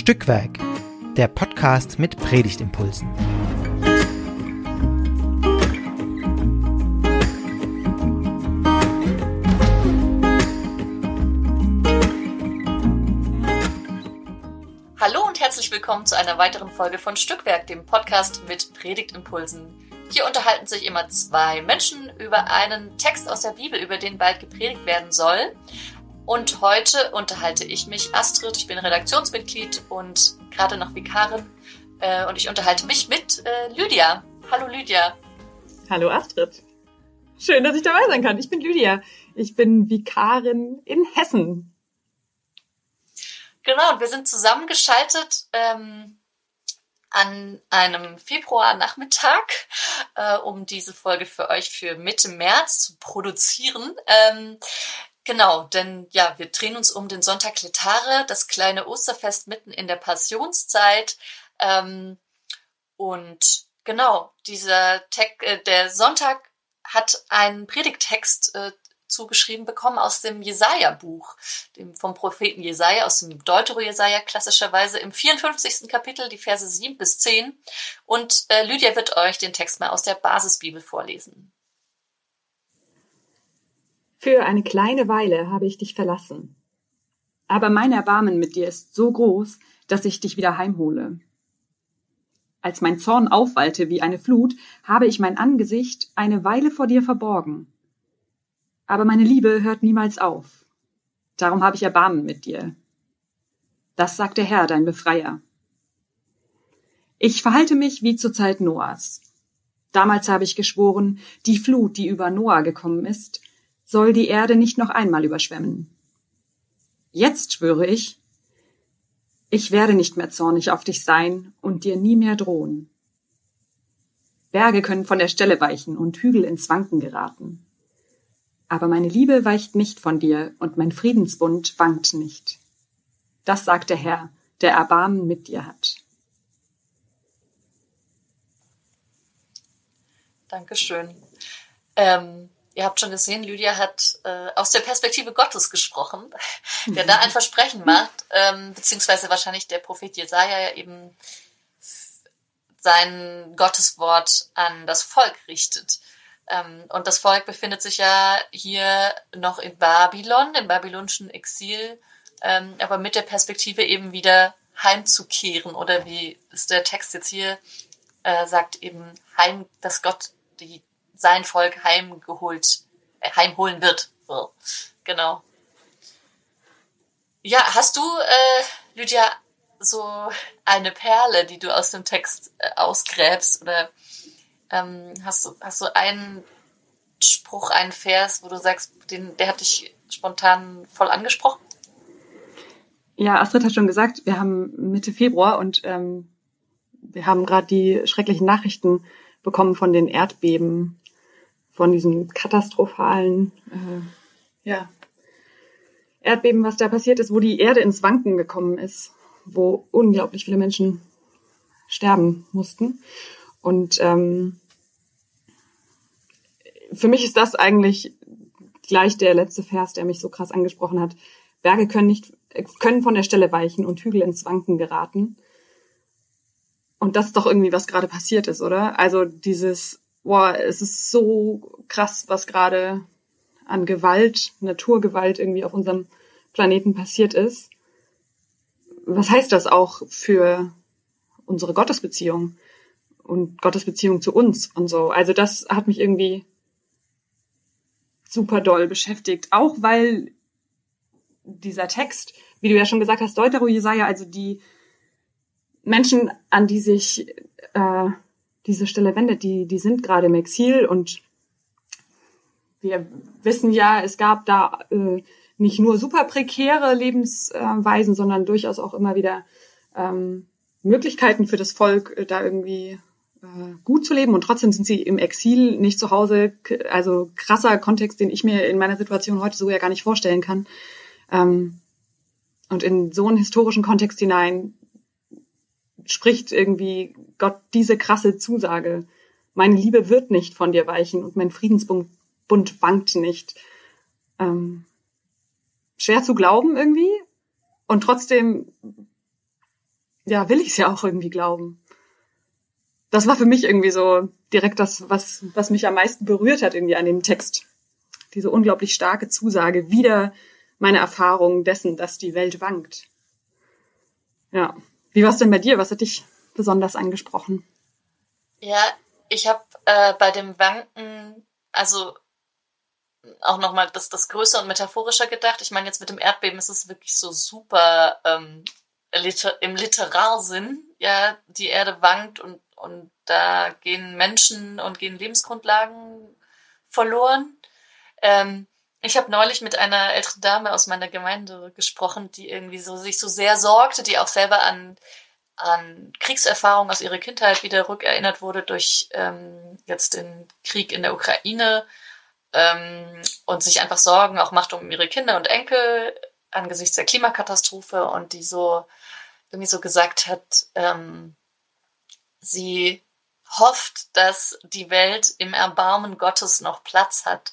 Stückwerk, der Podcast mit Predigtimpulsen. Hallo und herzlich willkommen zu einer weiteren Folge von Stückwerk, dem Podcast mit Predigtimpulsen. Hier unterhalten sich immer zwei Menschen über einen Text aus der Bibel, über den bald gepredigt werden soll. Und heute unterhalte ich mich, Astrid, ich bin Redaktionsmitglied und gerade noch Vikarin. Äh, und ich unterhalte mich mit äh, Lydia. Hallo Lydia. Hallo Astrid. Schön, dass ich dabei sein kann. Ich bin Lydia. Ich bin Vikarin in Hessen. Genau, und wir sind zusammengeschaltet ähm, an einem Februarnachmittag, äh, um diese Folge für euch für Mitte März zu produzieren. Ähm, Genau, denn ja, wir drehen uns um den Sonntag Letare, das kleine Osterfest mitten in der Passionszeit. Ähm, und genau, dieser Tag, äh, der Sonntag hat einen Predigtext äh, zugeschrieben bekommen aus dem Jesaja-Buch, dem vom Propheten Jesaja, aus dem Deutero-Jesaja klassischerweise im 54. Kapitel, die Verse 7 bis 10. Und äh, Lydia wird euch den Text mal aus der Basisbibel vorlesen. Für eine kleine Weile habe ich dich verlassen. Aber mein Erbarmen mit dir ist so groß, dass ich dich wieder heimhole. Als mein Zorn aufwallte wie eine Flut, habe ich mein Angesicht eine Weile vor dir verborgen. Aber meine Liebe hört niemals auf. Darum habe ich Erbarmen mit dir. Das sagt der Herr, dein Befreier. Ich verhalte mich wie zur Zeit Noahs. Damals habe ich geschworen, die Flut, die über Noah gekommen ist, soll die Erde nicht noch einmal überschwemmen. Jetzt schwöre ich, ich werde nicht mehr zornig auf dich sein und dir nie mehr drohen. Berge können von der Stelle weichen und Hügel ins Wanken geraten. Aber meine Liebe weicht nicht von dir und mein Friedensbund wankt nicht. Das sagt der Herr, der Erbarmen mit dir hat. Dankeschön. Ähm Ihr habt schon gesehen, Lydia hat äh, aus der Perspektive Gottes gesprochen, der da ein Versprechen macht, ähm, beziehungsweise wahrscheinlich der Prophet Jesaja ja eben sein Gotteswort an das Volk richtet. Ähm, und das Volk befindet sich ja hier noch in Babylon, im babylonischen Exil, ähm, aber mit der Perspektive eben wieder heimzukehren. Oder wie ist der Text jetzt hier äh, sagt eben heim, dass Gott die sein Volk heimgeholt, äh, heimholen wird. So, genau. Ja, hast du, äh, Lydia, so eine Perle, die du aus dem Text äh, ausgräbst oder ähm, hast du hast du einen Spruch, einen Vers, wo du sagst, den, der hat dich spontan voll angesprochen? Ja, Astrid hat schon gesagt, wir haben Mitte Februar und ähm, wir haben gerade die schrecklichen Nachrichten bekommen von den Erdbeben von diesem katastrophalen äh, ja, Erdbeben, was da passiert ist, wo die Erde ins Wanken gekommen ist, wo unglaublich viele Menschen sterben mussten. Und ähm, für mich ist das eigentlich gleich der letzte Vers, der mich so krass angesprochen hat. Berge können nicht, können von der Stelle weichen und Hügel ins Wanken geraten. Und das ist doch irgendwie, was gerade passiert ist, oder? Also dieses boah, es ist so krass, was gerade an Gewalt, Naturgewalt irgendwie auf unserem Planeten passiert ist. Was heißt das auch für unsere Gottesbeziehung und Gottesbeziehung zu uns und so? Also das hat mich irgendwie super doll beschäftigt, auch weil dieser Text, wie du ja schon gesagt hast, Deutero Jesaja, also die Menschen, an die sich äh, diese Stelle wendet, die, die sind gerade im Exil und wir wissen ja, es gab da äh, nicht nur super prekäre Lebensweisen, sondern durchaus auch immer wieder ähm, Möglichkeiten für das Volk, äh, da irgendwie äh, gut zu leben. Und trotzdem sind sie im Exil, nicht zu Hause. Also krasser Kontext, den ich mir in meiner Situation heute so ja gar nicht vorstellen kann. Ähm, und in so einen historischen Kontext hinein spricht irgendwie Gott diese krasse Zusage. Meine Liebe wird nicht von dir weichen und mein Friedensbund wankt nicht. Ähm, schwer zu glauben irgendwie und trotzdem ja, will ich es ja auch irgendwie glauben. Das war für mich irgendwie so direkt das, was, was mich am meisten berührt hat irgendwie an dem Text. Diese unglaublich starke Zusage, wieder meine Erfahrung dessen, dass die Welt wankt. Ja. Wie war es denn bei dir? Was hat dich besonders angesprochen? Ja, ich habe äh, bei dem Wanken, also auch nochmal das, das größer und metaphorischer gedacht. Ich meine, jetzt mit dem Erdbeben ist es wirklich so super ähm, liter im Literarsinn. Ja, die Erde wankt und, und da gehen Menschen und gehen Lebensgrundlagen verloren. Ähm, ich habe neulich mit einer älteren Dame aus meiner Gemeinde gesprochen, die irgendwie so sich so sehr sorgte, die auch selber an an Kriegserfahrungen aus ihrer Kindheit wieder rückerinnert wurde durch ähm, jetzt den Krieg in der Ukraine ähm, und sich einfach Sorgen auch macht um ihre Kinder und Enkel angesichts der Klimakatastrophe und die so irgendwie so gesagt hat, ähm, sie hofft, dass die Welt im Erbarmen Gottes noch Platz hat.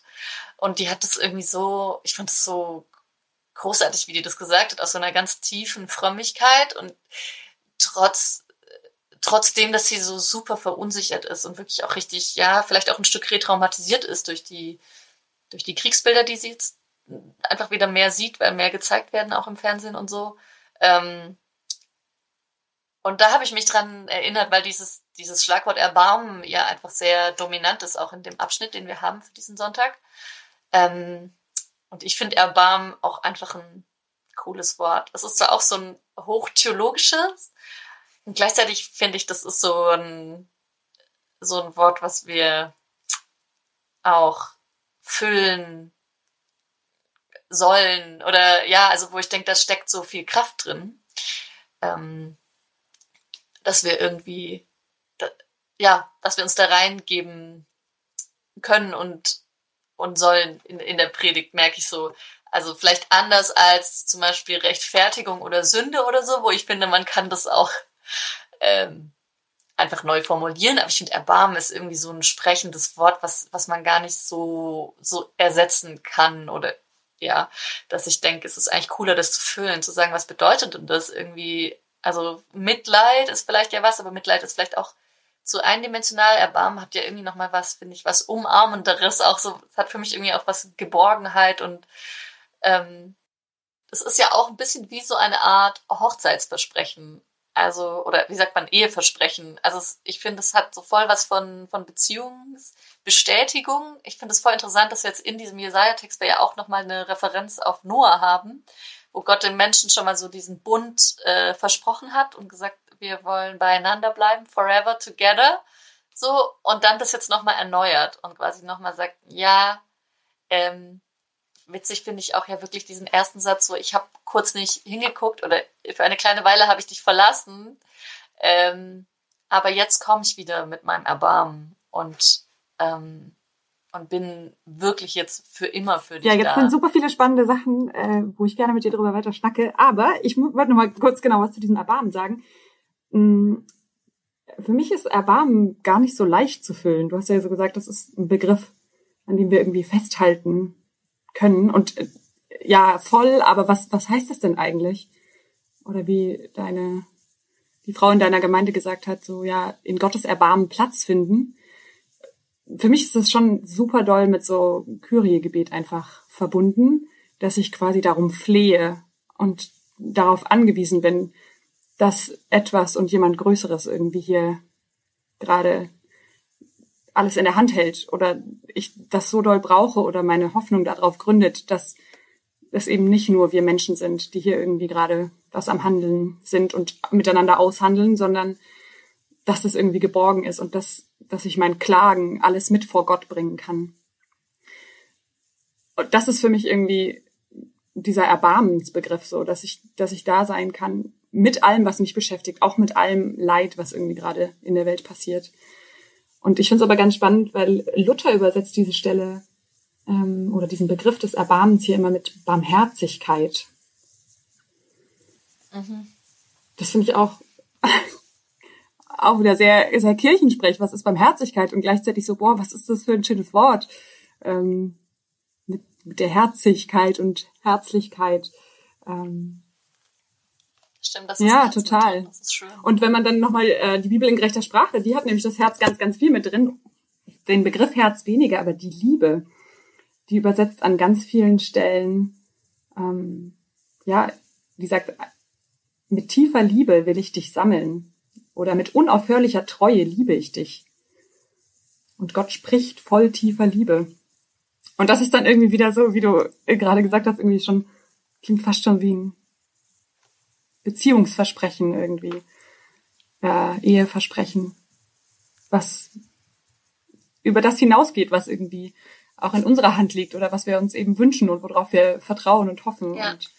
Und die hat das irgendwie so, ich fand es so großartig, wie die das gesagt hat, aus so einer ganz tiefen Frömmigkeit und trotz trotzdem, dass sie so super verunsichert ist und wirklich auch richtig, ja, vielleicht auch ein Stück retraumatisiert ist durch die, durch die Kriegsbilder, die sie jetzt einfach wieder mehr sieht, weil mehr gezeigt werden, auch im Fernsehen und so. Ähm, und da habe ich mich dran erinnert, weil dieses, dieses Schlagwort Erbarmen ja einfach sehr dominant ist, auch in dem Abschnitt, den wir haben für diesen Sonntag. Ähm, und ich finde Erbarmen auch einfach ein cooles Wort. Es ist zwar auch so ein hochtheologisches, und gleichzeitig finde ich, das ist so ein, so ein Wort, was wir auch füllen sollen oder ja, also wo ich denke, da steckt so viel Kraft drin, ähm, dass wir irgendwie, da, ja, dass wir uns da reingeben können und und sollen in, in der Predigt merke ich so, also vielleicht anders als zum Beispiel Rechtfertigung oder Sünde oder so, wo ich finde, man kann das auch ähm, einfach neu formulieren. Aber ich finde, Erbarmen ist irgendwie so ein sprechendes Wort, was, was man gar nicht so, so ersetzen kann oder ja, dass ich denke, es ist eigentlich cooler, das zu füllen, zu sagen, was bedeutet denn das irgendwie? Also Mitleid ist vielleicht ja was, aber Mitleid ist vielleicht auch zu eindimensional. Erbarmen hat ja irgendwie nochmal was, finde ich, was Umarmenderes, auch so, hat für mich irgendwie auch was Geborgenheit und ähm, es ist ja auch ein bisschen wie so eine Art Hochzeitsversprechen. Also, oder wie sagt man, Eheversprechen. Also es, ich finde, es hat so voll was von, von Beziehungsbestätigung. Ich finde es voll interessant, dass wir jetzt in diesem Jesaja-Text wir ja auch nochmal eine Referenz auf Noah haben, wo Gott den Menschen schon mal so diesen Bund äh, versprochen hat und gesagt, wir wollen beieinander bleiben, forever together. So, und dann das jetzt nochmal erneuert und quasi nochmal sagt, ja, ähm, witzig finde ich auch ja wirklich diesen ersten Satz, so ich habe kurz nicht hingeguckt oder für eine kleine Weile habe ich dich verlassen, ähm, aber jetzt komme ich wieder mit meinem Erbarmen und ähm, und bin wirklich jetzt für immer für dich Ja, jetzt da. sind super viele spannende Sachen, äh, wo ich gerne mit dir drüber weiter schnacke. Aber ich wollte noch mal kurz genau was zu diesem Erbarmen sagen. Mm, für mich ist Erbarmen gar nicht so leicht zu füllen. Du hast ja so gesagt, das ist ein Begriff, an dem wir irgendwie festhalten können. Und äh, ja, voll, aber was, was heißt das denn eigentlich? Oder wie deine, die Frau in deiner Gemeinde gesagt hat, so ja, in Gottes Erbarmen Platz finden. Für mich ist das schon super doll mit so Kyrie-Gebet einfach verbunden, dass ich quasi darum flehe und darauf angewiesen bin, dass etwas und jemand Größeres irgendwie hier gerade alles in der Hand hält oder ich das so doll brauche oder meine Hoffnung darauf gründet, dass es eben nicht nur wir Menschen sind, die hier irgendwie gerade was am Handeln sind und miteinander aushandeln, sondern dass das irgendwie geborgen ist und dass, dass ich mein Klagen alles mit vor Gott bringen kann. Und das ist für mich irgendwie dieser Erbarmensbegriff so, dass ich, dass ich da sein kann mit allem, was mich beschäftigt, auch mit allem Leid, was irgendwie gerade in der Welt passiert. Und ich finde es aber ganz spannend, weil Luther übersetzt diese Stelle ähm, oder diesen Begriff des Erbarmens hier immer mit Barmherzigkeit. Mhm. Das finde ich auch auch wieder sehr sehr Kirchensprech. Was ist Barmherzigkeit und gleichzeitig so boah, was ist das für ein schönes Wort ähm, mit, mit der Herzigkeit und Herzlichkeit. Ähm, Stimmt, das ist Ja, total. Das ist schön. Und wenn man dann nochmal äh, die Bibel in gerechter Sprache, die hat nämlich das Herz ganz, ganz viel mit drin. Den Begriff Herz weniger, aber die Liebe, die übersetzt an ganz vielen Stellen, ähm, ja, die sagt, mit tiefer Liebe will ich dich sammeln. Oder mit unaufhörlicher Treue liebe ich dich. Und Gott spricht voll tiefer Liebe. Und das ist dann irgendwie wieder so, wie du gerade gesagt hast, irgendwie schon, klingt fast schon wie ein Beziehungsversprechen irgendwie. Äh, Eheversprechen. Was über das hinausgeht, was irgendwie auch in unserer Hand liegt oder was wir uns eben wünschen und worauf wir vertrauen und hoffen. Ja. Und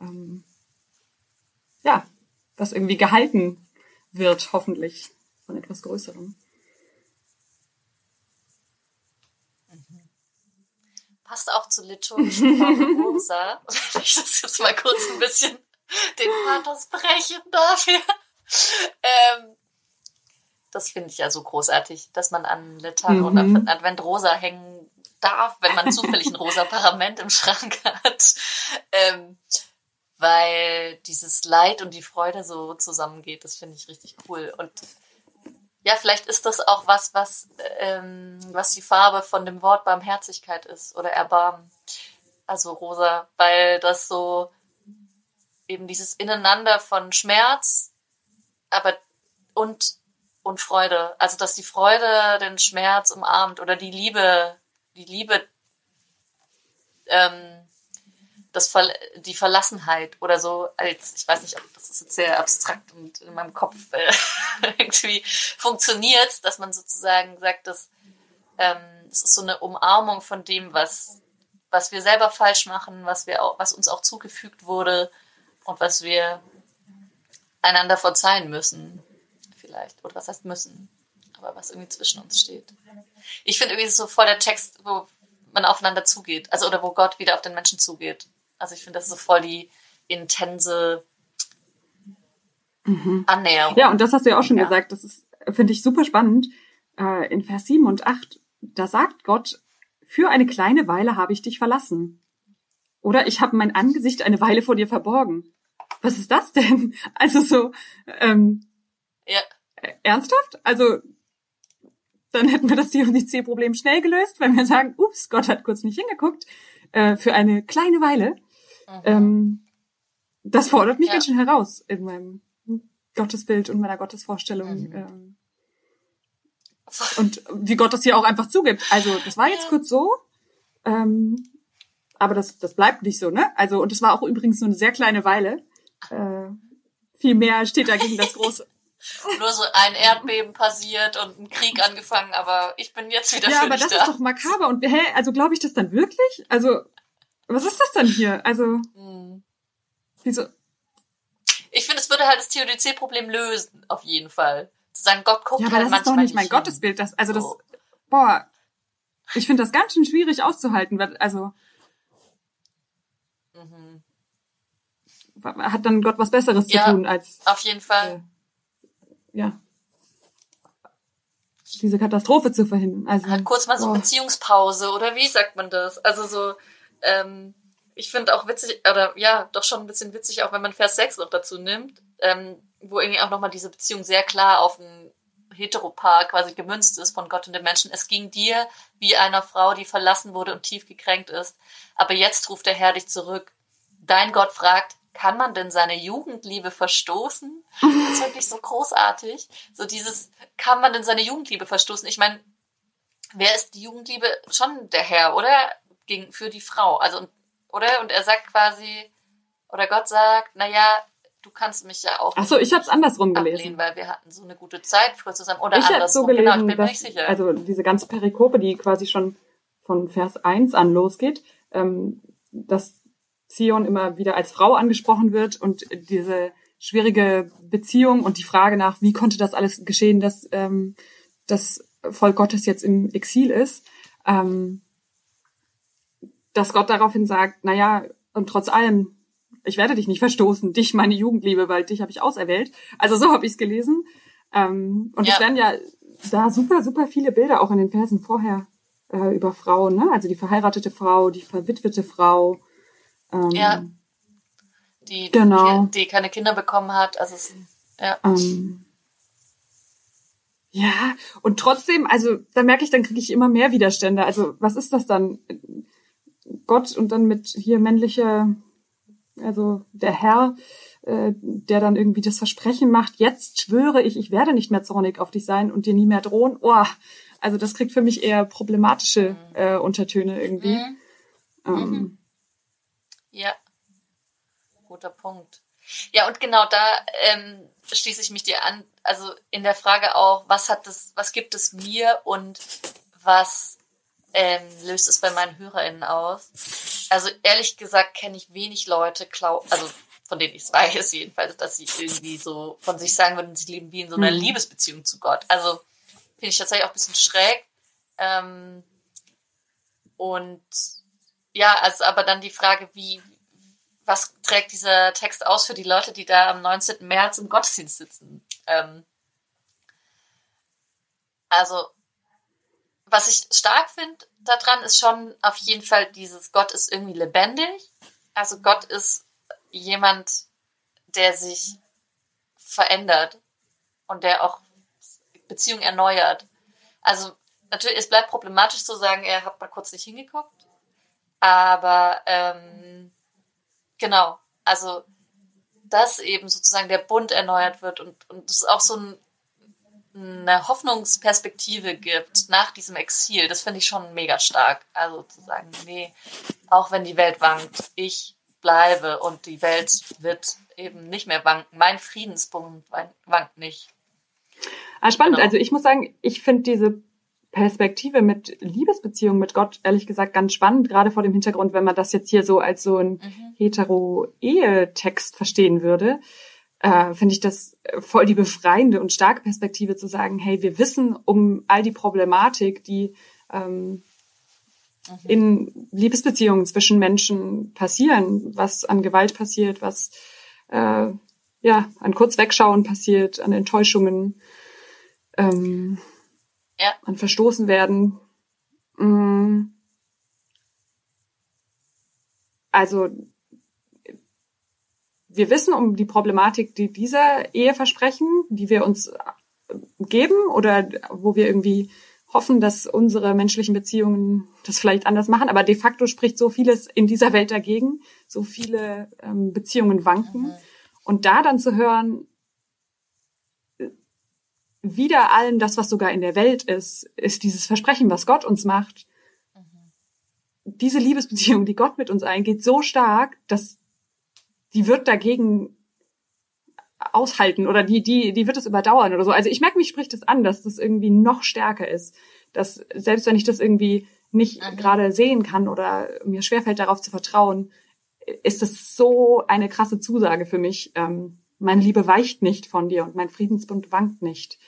ähm, ja, was irgendwie gehalten wird, hoffentlich von etwas Größerem. passt auch zu liturgischen Formen Rosa. Wenn ich das jetzt mal kurz ein bisschen den Pathos brechen dafür. Ähm, das finde ich ja so großartig, dass man an Litan mhm. und an Advent Rosa hängen darf, wenn man zufällig ein rosa Parament im Schrank hat. Ähm, weil dieses Leid und die Freude so zusammengeht, das finde ich richtig cool. Und ja, vielleicht ist das auch was, was, ähm, was die Farbe von dem Wort Barmherzigkeit ist oder Erbarmen. Also rosa, weil das so eben dieses Ineinander von Schmerz, aber und und Freude. Also dass die Freude den Schmerz umarmt oder die Liebe, die Liebe ähm, das Ver die Verlassenheit oder so als, ich weiß nicht, das ist jetzt sehr abstrakt und in meinem Kopf äh, irgendwie funktioniert, dass man sozusagen sagt, dass ähm, es ist so eine Umarmung von dem, was, was wir selber falsch machen, was wir auch, was uns auch zugefügt wurde und was wir einander verzeihen müssen, vielleicht. Oder was heißt müssen? Aber was irgendwie zwischen uns steht. Ich finde irgendwie so voll der Text, wo man aufeinander zugeht. Also, oder wo Gott wieder auf den Menschen zugeht. Also ich finde, das ist so voll die intense mhm. Annäherung. Ja, und das hast du ja auch schon ja. gesagt. Das ist, finde ich, super spannend. Äh, in Vers 7 und 8, da sagt Gott, für eine kleine Weile habe ich dich verlassen. Oder ich habe mein Angesicht eine Weile vor dir verborgen. Was ist das denn? Also so, ähm, ja. ernsthaft? Also dann hätten wir das Dionysie-Problem schnell gelöst, wenn wir sagen, ups, Gott hat kurz nicht hingeguckt, äh, für eine kleine Weile. Mhm. Ähm, das fordert mich ja. ganz schön heraus in meinem Gottesbild und meiner Gottesvorstellung. Mhm. Ähm, und wie Gott das hier auch einfach zugibt. Also das war jetzt kurz so, ähm, aber das, das bleibt nicht so, ne? Also und es war auch übrigens nur eine sehr kleine Weile. Äh, viel mehr steht da gegen das große. Nur so ein Erdbeben passiert und ein Krieg angefangen, aber ich bin jetzt wieder Ja, aber das da. ist doch makaber. Und hä, also glaube ich das dann wirklich? Also was ist das denn hier? Also, hm. wieso? Ich finde, es würde halt das TODC-Problem lösen, auf jeden Fall. Zu sagen, Gott guckt ja, aber halt das ist doch nicht mein hin. Gottesbild. Das, also das, oh. boah, ich finde das ganz schön schwierig auszuhalten, weil, also, mhm. Hat dann Gott was Besseres ja, zu tun als. Auf jeden Fall. Äh, ja. Diese Katastrophe zu verhindern. Also, halt kurz mal so boah. Beziehungspause, oder wie sagt man das? Also so, ähm, ich finde auch witzig, oder ja, doch schon ein bisschen witzig, auch wenn man Vers 6 noch dazu nimmt, ähm, wo irgendwie auch nochmal diese Beziehung sehr klar auf ein Heteropaar quasi gemünzt ist von Gott und dem Menschen. Es ging dir wie einer Frau, die verlassen wurde und tief gekränkt ist. Aber jetzt ruft der Herr dich zurück. Dein Gott fragt, kann man denn seine Jugendliebe verstoßen? Das ist wirklich so großartig. So dieses, kann man denn seine Jugendliebe verstoßen? Ich meine, wer ist die Jugendliebe? Schon der Herr, oder? gegen, für die Frau. Also, oder? Und er sagt quasi, oder Gott sagt, naja, du kannst mich ja auch. Ach so, ich habe es andersrum ablehnen, gelesen. Weil wir hatten so eine gute Zeit früher zusammen. Oder ich andersrum. So gelesen, genau, ich bin dass, mir nicht sicher. Also diese ganze Perikope, die quasi schon von Vers 1 an losgeht, ähm, dass Zion immer wieder als Frau angesprochen wird und diese schwierige Beziehung und die Frage nach, wie konnte das alles geschehen, dass ähm, das Volk Gottes jetzt im Exil ist. Ähm, dass Gott daraufhin sagt, na ja, und trotz allem, ich werde dich nicht verstoßen, dich, meine Jugendliebe, weil dich habe ich auserwählt. Also so habe ich es gelesen. Ähm, und ja. es werden ja da super, super viele Bilder auch in den Versen vorher äh, über Frauen, ne? Also die verheiratete Frau, die verwitwete Frau. Ähm, ja. die, Genau. die, die keine Kinder bekommen hat. Also es, ja. Ähm, ja, und trotzdem, also da merke ich, dann kriege ich immer mehr Widerstände. Also was ist das dann? Gott und dann mit hier männlicher, also der Herr, äh, der dann irgendwie das Versprechen macht, jetzt schwöre ich, ich werde nicht mehr zornig auf dich sein und dir nie mehr drohen. Oh, also das kriegt für mich eher problematische äh, Untertöne irgendwie. Mhm. Ähm, Ja, guter Punkt. Ja, und genau da ähm, schließe ich mich dir an. Also in der Frage auch, was hat das, was gibt es mir und was ähm, löst es bei meinen HörerInnen aus? Also ehrlich gesagt kenne ich wenig Leute, klau also von denen ich es weiß jedenfalls, dass sie irgendwie so von sich sagen würden, sie leben wie in so einer Mhm. Liebesbeziehung zu Gott. Also finde ich tatsächlich auch ein bisschen schräg. Ähm, und ja, also aber dann die Frage, wie, was trägt dieser Text aus für die Leute, die da am 19. März im Gottesdienst sitzen? Ähm, also, was ich stark finde daran, ist schon auf jeden Fall dieses Gott ist irgendwie lebendig. Also Gott ist jemand, der sich verändert und der auch Beziehungen erneuert. Also natürlich, es bleibt problematisch zu sagen, er hat mal kurz nicht hingeguckt. Aber ähm, genau, also dass eben sozusagen der Bund erneuert wird und, und es auch so ein, eine Hoffnungsperspektive gibt nach diesem Exil, das finde ich schon mega stark. Also zu sagen, nee, auch wenn die Welt wankt, ich bleibe und die Welt wird eben nicht mehr wanken. Mein Friedenspunkt wan- wankt nicht. Ah, spannend. Genau. Also ich muss sagen, ich finde diese Perspektive mit Liebesbeziehungen mit Gott ehrlich gesagt ganz spannend, gerade vor dem Hintergrund, wenn man das jetzt hier so als so ein Mhm. hetero-Ehe-Text verstehen würde, äh, finde ich das voll die befreiende und starke Perspektive zu sagen, hey, wir wissen um all die Problematik, die ähm, in Liebesbeziehungen zwischen Menschen passieren, was an Gewalt passiert, was äh, ja an Kurzwegschauen passiert, an Enttäuschungen, ähm, Ja. an Verstoßen werden. Mm. Also wir wissen um die Problematik, die dieser Eheversprechen, die wir uns äh, geben oder wo wir irgendwie hoffen, dass unsere menschlichen Beziehungen das vielleicht anders machen. Aber de facto spricht so vieles in dieser Welt dagegen. So viele ähm, Beziehungen wanken. Mhm. Und da dann zu hören, wieder allem das, was sogar in der Welt ist, ist dieses Versprechen, was Gott uns macht. Diese Liebesbeziehung, die Gott mit uns eingeht, so stark, dass die wird dagegen aushalten oder die, die, die wird es überdauern oder so. Also ich merke, mich spricht es an, dass das irgendwie noch stärker ist. Dass selbst wenn ich das irgendwie nicht Mhm. gerade sehen kann oder mir schwerfällt, darauf zu vertrauen, ist das so eine krasse Zusage für mich. Ähm, meine Liebe weicht nicht von dir und mein Friedensbund wankt nicht.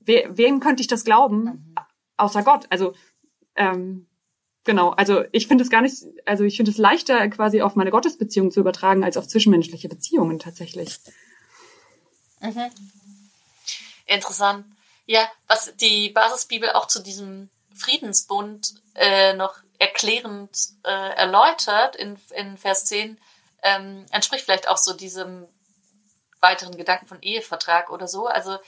We wem könnte ich das glauben, Mhm. außer Gott? Also ähm, genau, also ich finde es gar nicht, also ich finde es leichter quasi auf meine Gottesbeziehung zu übertragen als auf zwischenmenschliche Beziehungen tatsächlich. Mhm. Interessant. Ja, was die Basisbibel auch zu diesem Friedensbund äh, noch erklärend äh, erläutert in, in Vers 10, ähm, entspricht vielleicht auch so diesem weiteren Gedanken von Ehevertrag oder so. Also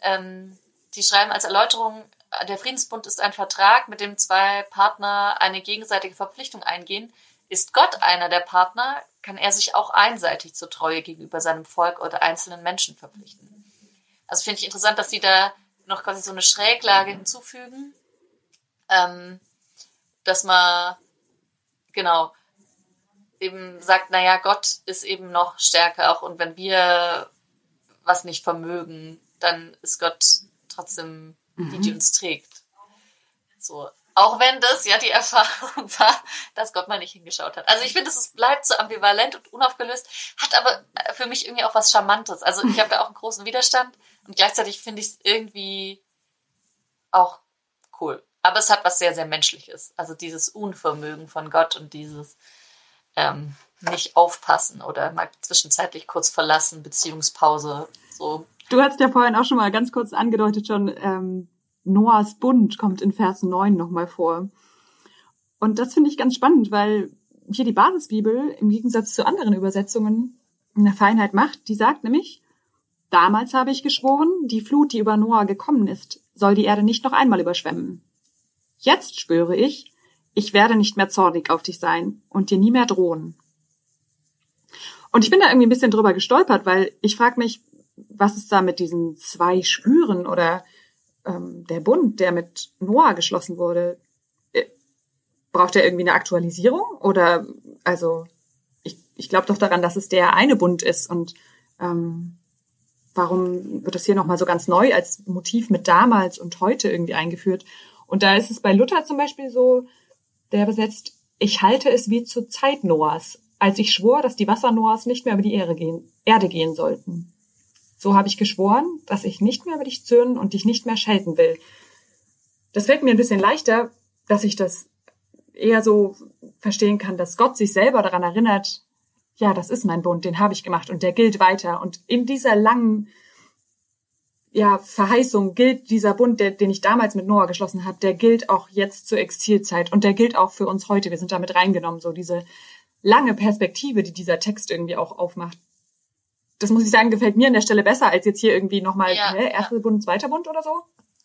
ähm, die schreiben als Erläuterung, der Friedensbund ist ein Vertrag, mit dem zwei Partner eine gegenseitige Verpflichtung eingehen. Ist Gott einer der Partner, kann er sich auch einseitig zur Treue gegenüber seinem Volk oder einzelnen Menschen verpflichten. Also finde ich interessant, dass sie da noch quasi so eine Schräglage hinzufügen, ähm, dass man genau eben sagt, naja, Gott ist eben noch stärker auch und wenn wir was nicht vermögen, dann ist Gott trotzdem die, die uns trägt. So. Auch wenn das ja die Erfahrung war, dass Gott mal nicht hingeschaut hat. Also ich finde, es bleibt so ambivalent und unaufgelöst, hat aber für mich irgendwie auch was Charmantes. Also ich habe da auch einen großen Widerstand und gleichzeitig finde ich es irgendwie auch cool. Aber es hat was sehr, sehr Menschliches. Also dieses Unvermögen von Gott und dieses ähm, nicht aufpassen oder mal zwischenzeitlich kurz verlassen, Beziehungspause, so. Du hast ja vorhin auch schon mal ganz kurz angedeutet schon, ähm, Noahs Bund kommt in Vers 9 nochmal vor. Und das finde ich ganz spannend, weil hier die Basisbibel im Gegensatz zu anderen Übersetzungen eine Feinheit macht. Die sagt nämlich, damals habe ich geschworen, die Flut, die über Noah gekommen ist, soll die Erde nicht noch einmal überschwemmen. Jetzt schwöre ich, ich werde nicht mehr zornig auf dich sein und dir nie mehr drohen. Und ich bin da irgendwie ein bisschen drüber gestolpert, weil ich frage mich, was ist da mit diesen zwei Schwüren oder ähm, der Bund, der mit Noah geschlossen wurde? Äh, braucht er irgendwie eine Aktualisierung? Oder also ich, ich glaube doch daran, dass es der eine Bund ist und ähm, warum wird das hier nochmal so ganz neu als Motiv mit damals und heute irgendwie eingeführt? Und da ist es bei Luther zum Beispiel so, der besetzt, ich halte es wie zur Zeit Noahs, als ich schwor, dass die Wasser Noahs nicht mehr über die Erde gehen, Erde gehen sollten. So habe ich geschworen, dass ich nicht mehr über dich zürnen und dich nicht mehr schelten will. Das fällt mir ein bisschen leichter, dass ich das eher so verstehen kann, dass Gott sich selber daran erinnert, ja, das ist mein Bund, den habe ich gemacht und der gilt weiter. Und in dieser langen ja, Verheißung gilt dieser Bund, der, den ich damals mit Noah geschlossen habe, der gilt auch jetzt zur Exilzeit und der gilt auch für uns heute. Wir sind damit reingenommen, so diese lange Perspektive, die dieser Text irgendwie auch aufmacht. Das muss ich sagen, gefällt mir an der Stelle besser, als jetzt hier irgendwie nochmal ja, hä, erster ja. Bund, zweiter Bund oder so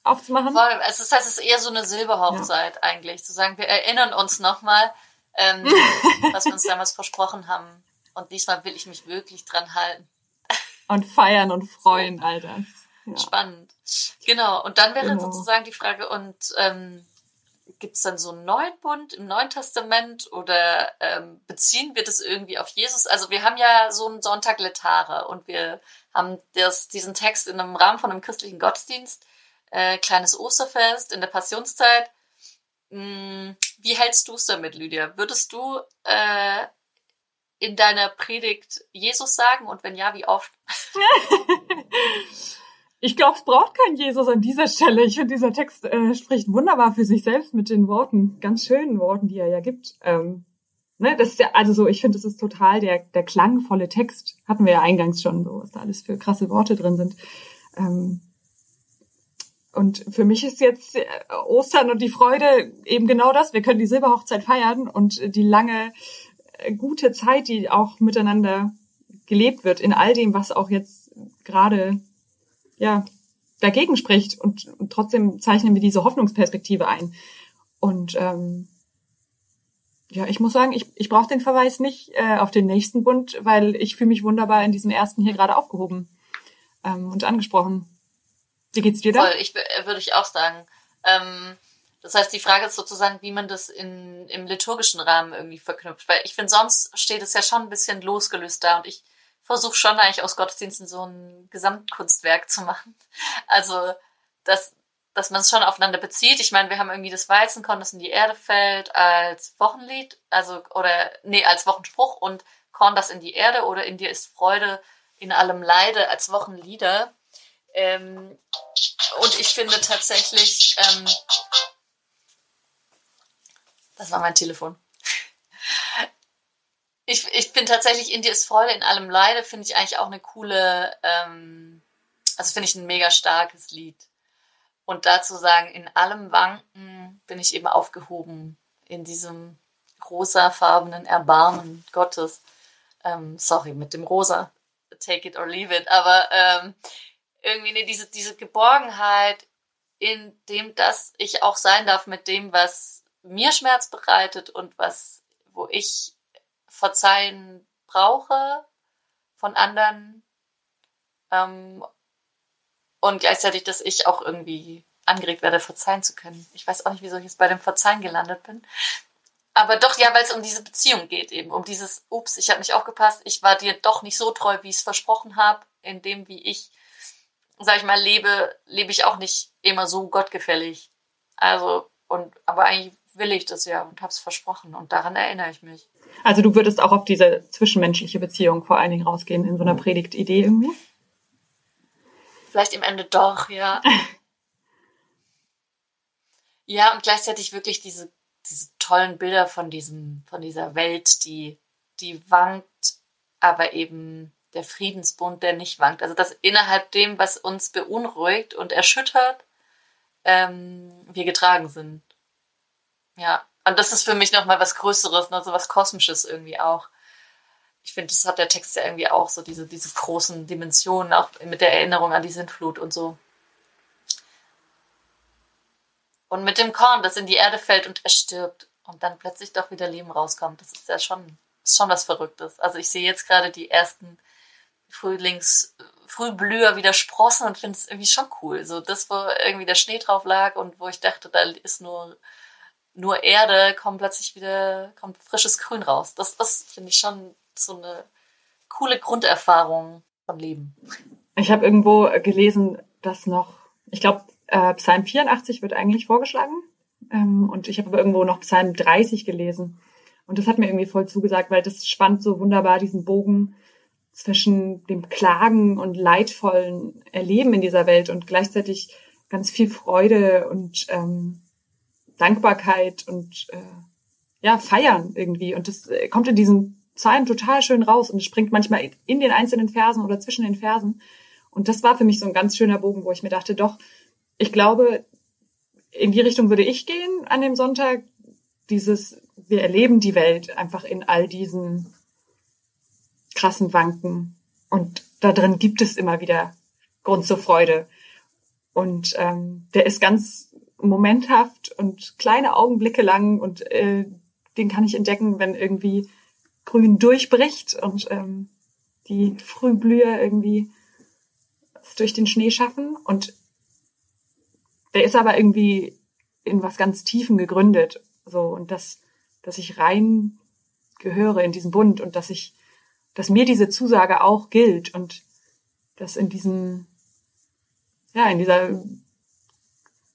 aufzumachen. Voll. Es ist, es ist eher so eine Silberhochzeit ja. eigentlich, zu sagen, wir erinnern uns nochmal, ähm, was wir uns damals versprochen haben. Und diesmal will ich mich wirklich dran halten. Und feiern und freuen, so. das. Ja. Spannend. Genau. Und dann wäre genau. sozusagen die Frage, und ähm, gibt es dann so einen neuen Bund im Neuen Testament oder ähm, beziehen wir das irgendwie auf Jesus? Also wir haben ja so einen Sonntag Letare und wir haben das, diesen Text in einem Rahmen von einem christlichen Gottesdienst, äh, kleines Osterfest in der Passionszeit. Hm, wie hältst du es damit, Lydia? Würdest du äh, in deiner Predigt Jesus sagen und wenn ja, wie oft? Ich glaube, es braucht kein Jesus an dieser Stelle. Ich finde, dieser Text äh, spricht wunderbar für sich selbst mit den Worten, ganz schönen Worten, die er ja gibt. Ähm, ne, das ist ja, also so, ich finde, das ist total der, der klangvolle Text. Hatten wir ja eingangs schon, so, was da alles für krasse Worte drin sind. Ähm, und für mich ist jetzt äh, Ostern und die Freude eben genau das. Wir können die Silberhochzeit feiern und die lange, äh, gute Zeit, die auch miteinander gelebt wird in all dem, was auch jetzt gerade ja, dagegen spricht und, und trotzdem zeichnen wir diese Hoffnungsperspektive ein. Und ähm, ja, ich muss sagen, ich, ich brauche den Verweis nicht äh, auf den nächsten Bund, weil ich fühle mich wunderbar in diesem ersten hier gerade aufgehoben ähm, und angesprochen. Wie geht's dir da? Voll, ich äh, würde ich auch sagen. Ähm, das heißt, die Frage ist sozusagen, wie man das in, im liturgischen Rahmen irgendwie verknüpft. Weil ich finde, sonst steht es ja schon ein bisschen losgelöst da und ich versuche schon eigentlich aus Gottesdiensten so ein Gesamtkunstwerk zu machen. Also, dass, dass man es schon aufeinander bezieht. Ich meine, wir haben irgendwie das Weizenkorn, das in die Erde fällt, als Wochenlied, also, oder, nee, als Wochenspruch und Korn, das in die Erde oder in dir ist Freude in allem Leide als Wochenlieder. Ähm, und ich finde tatsächlich, ähm, das war mein Telefon ich, ich bin tatsächlich in dir ist Freude in allem Leide, finde ich eigentlich auch eine coole, ähm, also finde ich ein mega starkes Lied. Und dazu sagen, in allem Wanken bin ich eben aufgehoben in diesem rosafarbenen Erbarmen Gottes. Ähm, sorry, mit dem Rosa, take it or leave it, aber ähm, irgendwie ne, diese, diese Geborgenheit, in dem, dass ich auch sein darf mit dem, was mir Schmerz bereitet und was, wo ich Verzeihen brauche von anderen ähm, und gleichzeitig, dass ich auch irgendwie angeregt werde, verzeihen zu können. Ich weiß auch nicht, wieso ich jetzt bei dem Verzeihen gelandet bin. Aber doch, ja, weil es um diese Beziehung geht eben, um dieses, ups, ich habe nicht aufgepasst, ich war dir doch nicht so treu, wie ich es versprochen habe, in dem, wie ich, sag ich mal, lebe, lebe ich auch nicht immer so gottgefällig. Also, und, aber eigentlich will ich das ja und habe es versprochen und daran erinnere ich mich. Also du würdest auch auf diese zwischenmenschliche Beziehung vor allen Dingen rausgehen in so einer Predigtidee irgendwie? Vielleicht im Ende doch, ja. ja, und gleichzeitig wirklich diese, diese tollen Bilder von diesem, von dieser Welt, die, die wankt, aber eben der Friedensbund, der nicht wankt. Also dass innerhalb dem, was uns beunruhigt und erschüttert, ähm, wir getragen sind. Ja, und das ist für mich nochmal was Größeres, ne, so was Kosmisches irgendwie auch. ich finde, das hat der Text ja irgendwie auch so, diese, diese großen Dimensionen, auch mit der Erinnerung an die Sintflut und so. Und mit dem Korn, das in die Erde fällt und erstirbt und dann plötzlich doch wieder Leben rauskommt, das ist ja schon, ist schon was Verrücktes. Also ich sehe jetzt gerade die ersten Frühlings, Frühblüher wieder sprossen und finde es irgendwie schon cool. So das, wo irgendwie der Schnee drauf lag und wo ich dachte, da ist nur, nur Erde, kommt plötzlich wieder, kommt frisches Grün raus. Das, das finde ich schon so eine coole Grunderfahrung von Leben. Ich habe irgendwo gelesen, dass noch, ich glaube, äh, Psalm 84 wird eigentlich vorgeschlagen. Ähm, und ich habe aber irgendwo noch Psalm 30 gelesen. Und das hat mir irgendwie voll zugesagt, weil das spannt so wunderbar diesen Bogen zwischen dem Klagen und leidvollen Erleben in dieser Welt und gleichzeitig ganz viel Freude und ähm, Dankbarkeit und äh, ja, feiern irgendwie. Und das äh, kommt in diesen Psalm total schön raus und springt manchmal in den einzelnen Versen oder zwischen den Versen. Und das war für mich so ein ganz schöner Bogen, wo ich mir dachte, doch, ich glaube, in die Richtung würde ich gehen an dem Sonntag. Dieses, wir erleben die Welt einfach in all diesen krassen Wanken. Und da drin gibt es immer wieder Grund zur Freude. Und ähm, der ist ganz momenthaft und kleine Augenblicke lang und äh, den kann ich entdecken, wenn irgendwie Grün durchbricht und ähm, die Frühblüher irgendwie es durch den Schnee schaffen. Und der ist aber irgendwie in was ganz Tiefen gegründet. So, und dass, dass ich rein gehöre in diesen Bund und dass ich, dass mir diese Zusage auch gilt und dass in diesem, ja, in dieser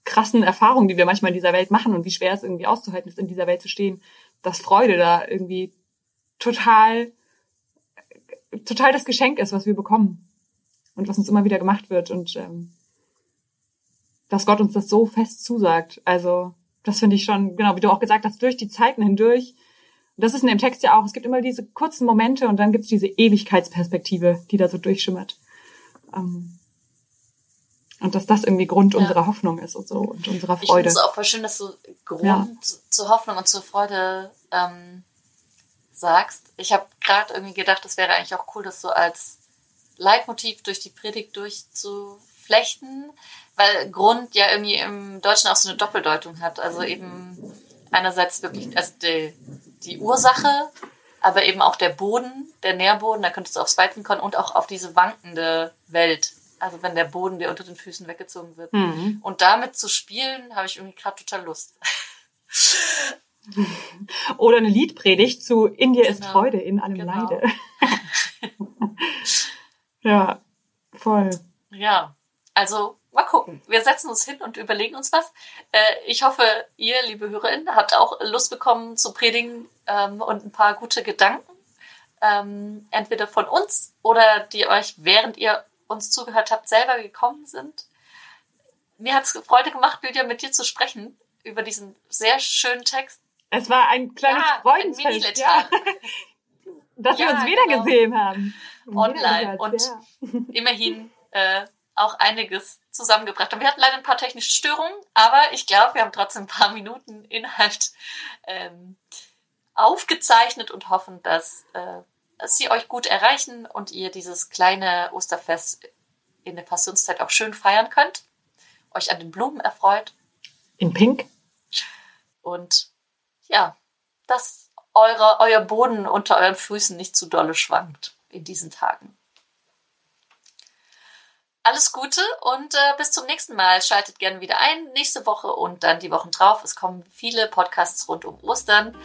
krassen Erfahrung, die wir manchmal in dieser Welt machen und wie schwer es irgendwie auszuhalten ist, in dieser Welt zu stehen, dass Freude da irgendwie total, total das Geschenk ist, was wir bekommen und was uns immer wieder gemacht wird und ähm, dass Gott uns das so fest zusagt. Also das finde ich schon, genau, wie du auch gesagt hast, durch die Zeiten hindurch. Das ist in dem Text ja auch, es gibt immer diese kurzen Momente und dann gibt es diese Ewigkeitsperspektive, die da so durchschimmert. Ähm, und dass das irgendwie Grund ja. unserer Hoffnung ist und so und unserer Freude. Ich finde es auch voll schön, dass du Grund ja. zur Hoffnung und zur Freude ähm, sagst. Ich habe gerade irgendwie gedacht, es wäre eigentlich auch cool, das so als Leitmotiv durch die Predigt durchzuflechten, weil Grund ja irgendwie im Deutschen auch so eine Doppeldeutung hat. Also eben einerseits wirklich, also die, die Ursache, aber eben auch der Boden, der Nährboden, da könntest du aufs Weizen kommen und auch auf diese wankende Welt. Also wenn der Boden dir unter den Füßen weggezogen wird. Mhm. Und damit zu spielen, habe ich irgendwie gerade total Lust. Oder eine Liedpredigt zu In dir genau. ist Freude, in allem genau. Leide. ja, voll. Ja, also mal gucken. Wir setzen uns hin und überlegen uns was. Äh, ich hoffe, ihr, liebe HörerInnen, habt auch Lust bekommen zu predigen ähm, und ein paar gute Gedanken. Ähm, entweder von uns oder die euch, während ihr uns zugehört habt, selber gekommen sind. Mir hat es Freude gemacht, Lydia, mit dir zu sprechen über diesen sehr schönen Text. Es war ein kleines ja, Freudensfest. Ja. Dass ja, wir uns wieder genau. haben. Online. Und ja. immerhin äh, auch einiges zusammengebracht. Und wir hatten leider ein paar technische Störungen, aber ich glaube, wir haben trotzdem ein paar Minuten Inhalt ähm, aufgezeichnet und hoffen, dass äh, sie euch gut erreichen und ihr dieses kleine Osterfest in der Passionszeit auch schön feiern könnt, euch an den Blumen erfreut. In Pink. Und ja, dass eure, euer Boden unter euren Füßen nicht zu dolle schwankt in diesen Tagen. Alles Gute und äh, bis zum nächsten Mal. Schaltet gerne wieder ein, nächste Woche und dann die Wochen drauf. Es kommen viele Podcasts rund um Ostern,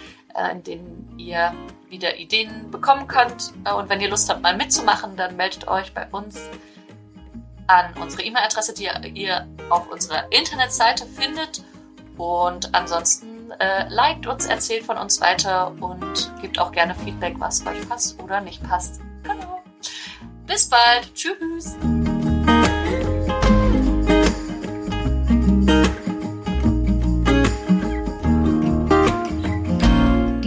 in denen ihr wieder Ideen bekommen könnt. Äh, und wenn ihr Lust habt, mal mitzumachen, dann meldet euch bei uns an unsere E-Mail-Adresse, die ihr auf unserer Internetseite findet. Und ansonsten äh, liked uns, erzählt von uns weiter und gebt auch gerne Feedback, was euch passt oder nicht passt. Genau. Bis bald. Tschüss.